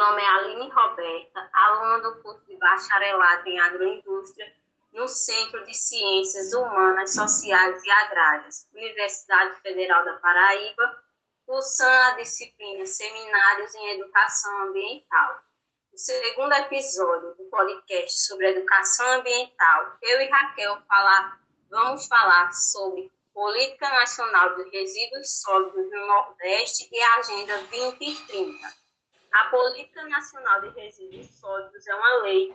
nome é Aline Roberta, aluna do curso de bacharelado em agroindústria no Centro de Ciências Humanas, Sociais e Agrárias, Universidade Federal da Paraíba, cursando a disciplina Seminários em Educação Ambiental. No segundo episódio do podcast sobre educação ambiental, eu e Raquel falar, vamos falar sobre Política Nacional de Resíduos Sólidos no Nordeste e a Agenda 2030. A Política Nacional de Resíduos Sólidos é uma lei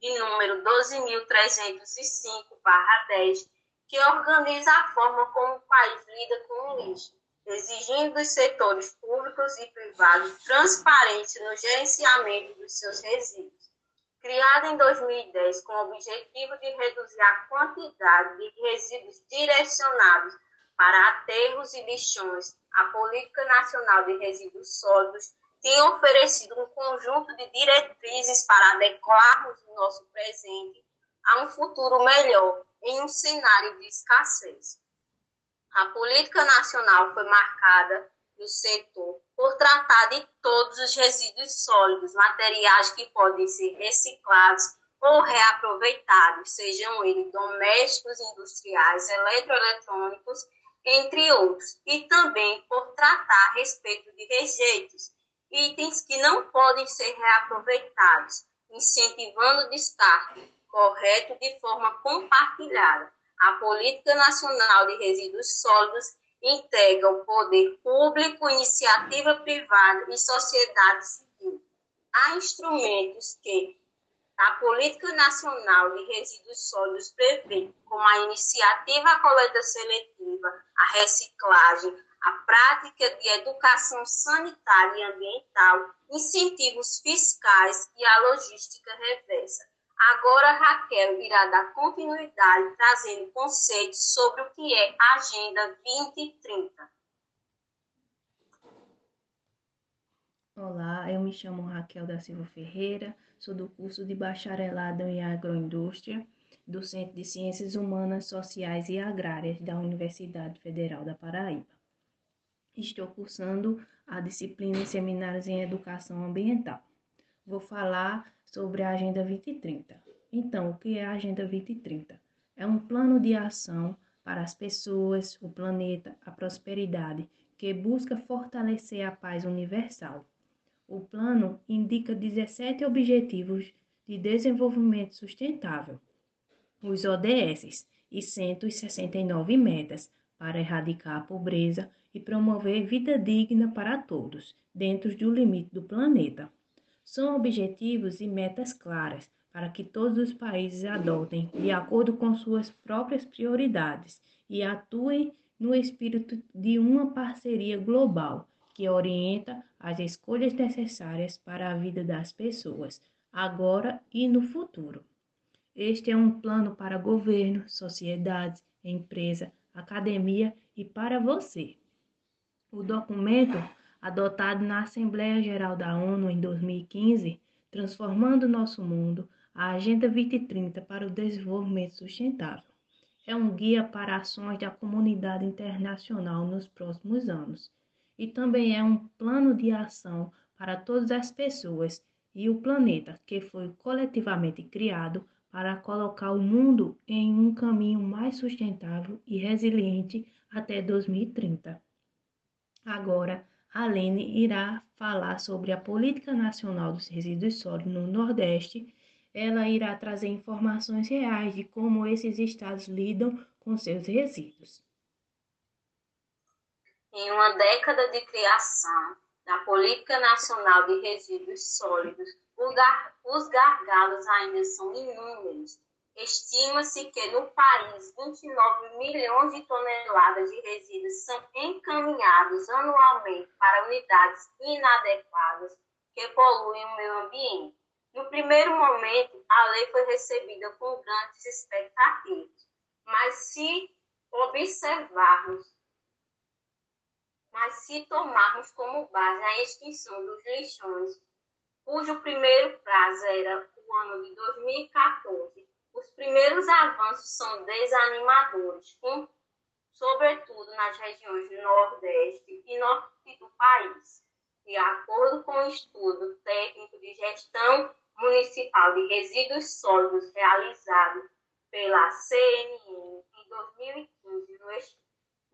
de número 12.305-10, que organiza a forma como o país lida com o lixo, exigindo dos setores públicos e privados transparência no gerenciamento dos seus resíduos. Criada em 2010 com o objetivo de reduzir a quantidade de resíduos direcionados para aterros e lixões, a Política Nacional de Resíduos Sólidos tem oferecido um conjunto de diretrizes para adequarmos o nosso presente a um futuro melhor em um cenário de escassez. A política nacional foi marcada no setor por tratar de todos os resíduos sólidos, materiais que podem ser reciclados ou reaproveitados, sejam eles domésticos, industriais, eletroeletrônicos, entre outros, e também por tratar a respeito de rejeitos, itens que não podem ser reaproveitados, incentivando o descarte correto de forma compartilhada. A Política Nacional de Resíduos Sólidos integra o poder público, iniciativa privada e sociedade civil. Há instrumentos que a Política Nacional de Resíduos Sólidos prevê, como a iniciativa coleta seletiva, a reciclagem, a prática de educação sanitária e ambiental, incentivos fiscais e a logística reversa. Agora, Raquel irá dar continuidade trazendo conceitos sobre o que é Agenda 2030. Olá, eu me chamo Raquel da Silva Ferreira, sou do curso de Bacharelado em Agroindústria do Centro de Ciências Humanas, Sociais e Agrárias da Universidade Federal da Paraíba. Estou cursando a disciplina em Seminários em Educação Ambiental. Vou falar sobre a Agenda 2030. Então, o que é a Agenda 2030? É um plano de ação para as pessoas, o planeta, a prosperidade, que busca fortalecer a paz universal. O plano indica 17 Objetivos de Desenvolvimento Sustentável, os ODS, e 169 metas para erradicar a pobreza e promover vida digna para todos, dentro do limite do planeta. São objetivos e metas claras para que todos os países adotem de acordo com suas próprias prioridades e atuem no espírito de uma parceria global que orienta as escolhas necessárias para a vida das pessoas, agora e no futuro. Este é um plano para governo, sociedades, empresa, academia e para você. O documento, adotado na Assembleia Geral da ONU em 2015, Transformando Nosso Mundo, a Agenda 2030 para o Desenvolvimento Sustentável, é um guia para ações da comunidade internacional nos próximos anos e também é um plano de ação para todas as pessoas e o planeta que foi coletivamente criado para colocar o mundo em um caminho mais sustentável e resiliente até 2030. Agora, a Lene irá falar sobre a Política Nacional dos Resíduos Sólidos no Nordeste. Ela irá trazer informações reais de como esses estados lidam com seus resíduos. Em uma década de criação da Política Nacional de Resíduos Sólidos, os gargalos ainda são inúmeros Estima-se que no país 29 milhões de toneladas de resíduos são encaminhados anualmente para unidades inadequadas que poluem o meio ambiente. No primeiro momento, a lei foi recebida com grandes expectativas, mas se observarmos, mas se tomarmos como base a extinção dos lixões, cujo primeiro prazo era o ano de 2014, os primeiros avanços são desanimadores, com, sobretudo nas regiões Nordeste e Norte do país. De acordo com o estudo técnico gestão municipal de resíduos sólidos realizado pela CNN em 2015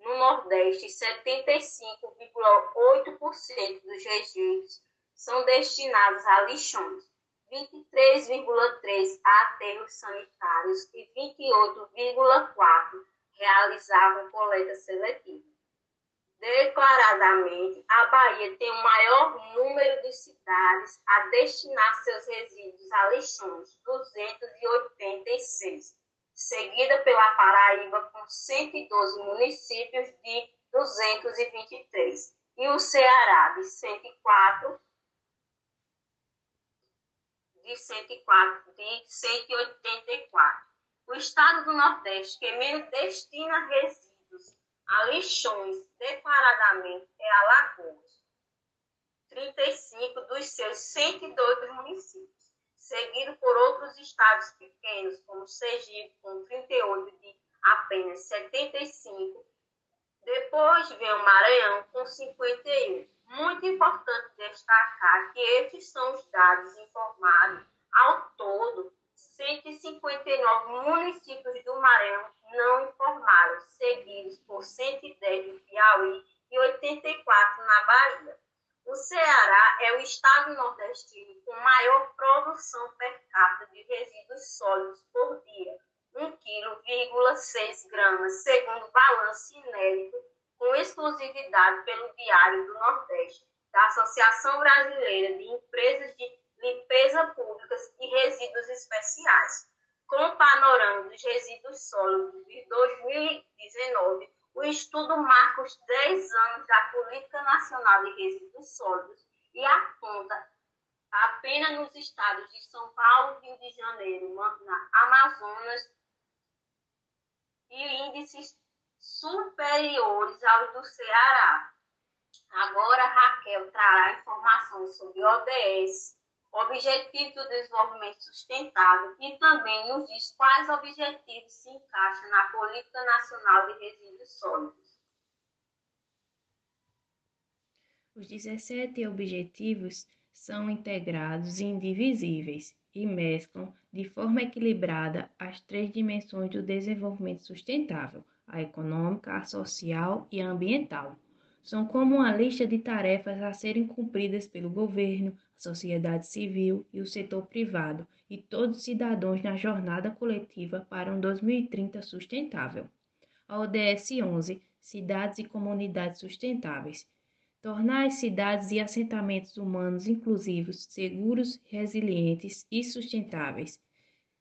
no, Nordeste, 75,8% dos rejeitos são destinados a lixões, 23,3% a aterros sanitários e 28,4% realizavam coleta seletiva. Declaradamente, a Bahia tem o maior número de cidades a destinar seus resíduos a lixões, 286, seguida pela Paraíba com 112 municípios de 223 e o Ceará de 104 de 104 de 184. O estado do Nordeste que menos destina resíduos a lixões declaradamente é Alagoas, 35 dos seus 102 municípios seguido por outros estados pequenos, como Sergipe, com 38 de apenas 75. Depois vem o Maranhão, com 51. Muito importante destacar que estes são os dados informados ao todo. 159 municípios do Maranhão não informaram, seguidos por 110 do Piauí e 84 na Bahia. O Ceará é o estado nordestino com maior produção per capita de resíduos sólidos por dia, 1,6 kg, gramas, segundo balanço inédito, com exclusividade pelo Diário do Nordeste, da Associação Brasileira de Empresas de Limpeza Públicas e Resíduos Especiais. Com o panorama dos resíduos sólidos de 2019, o estudo marca os 10 anos da Política Nacional de Resíduos Sólidos e aponta apenas nos estados de São Paulo, Rio de Janeiro, na Amazonas e índices superiores aos do Ceará. Agora, Raquel trará informações sobre ODS, Objetivos do Desenvolvimento Sustentável e também nos diz quais objetivos se encaixam na Política Nacional de Resíduos Sólidos. Os 17 objetivos são integrados e indivisíveis e mesclam de forma equilibrada as três dimensões do desenvolvimento sustentável: a econômica, a social e a ambiental. São como uma lista de tarefas a serem cumpridas pelo governo, sociedade civil e o setor privado e todos os cidadãos na jornada coletiva para um 2030 sustentável. A ODS 11 Cidades e Comunidades Sustentáveis tornar as cidades e assentamentos humanos inclusivos, seguros, resilientes e sustentáveis.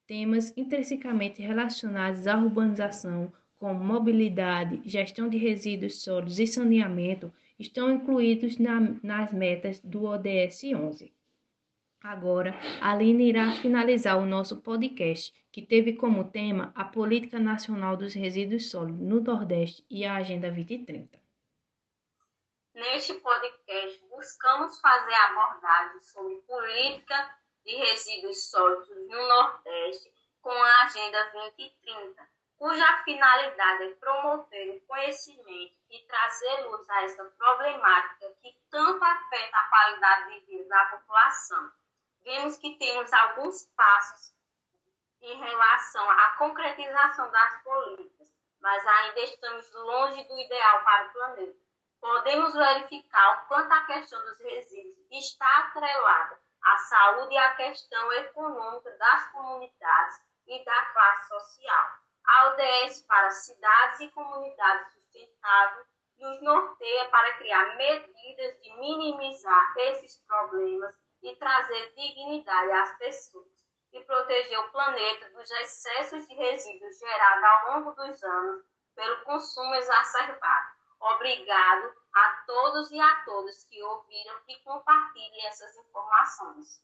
Temas intrinsecamente relacionados à urbanização, como mobilidade, gestão de resíduos sólidos e saneamento, estão incluídos na, nas metas do ODS 11. Agora, a Aline irá finalizar o nosso podcast, que teve como tema a Política Nacional dos Resíduos Sólidos no Nordeste e a Agenda 2030. Neste podcast, buscamos fazer abordagem sobre política de resíduos sólidos no Nordeste com a Agenda 2030 cuja finalidade é promover o conhecimento e trazer luz a essa problemática que tanto afeta a qualidade de vida da população. Vemos que temos alguns passos em relação à concretização das políticas, mas ainda estamos longe do ideal para o planeta. Podemos verificar o quanto a questão dos resíduos está atrelada à saúde e à questão econômica das comunidades e da classe social a ODS para cidades e comunidades sustentáveis nos norteia para criar medidas de minimizar esses problemas e trazer dignidade às pessoas e proteger o planeta dos excessos de resíduos gerados ao longo dos anos pelo consumo exacerbado. Obrigado a todos e a todas que ouviram e compartilhem essas informações.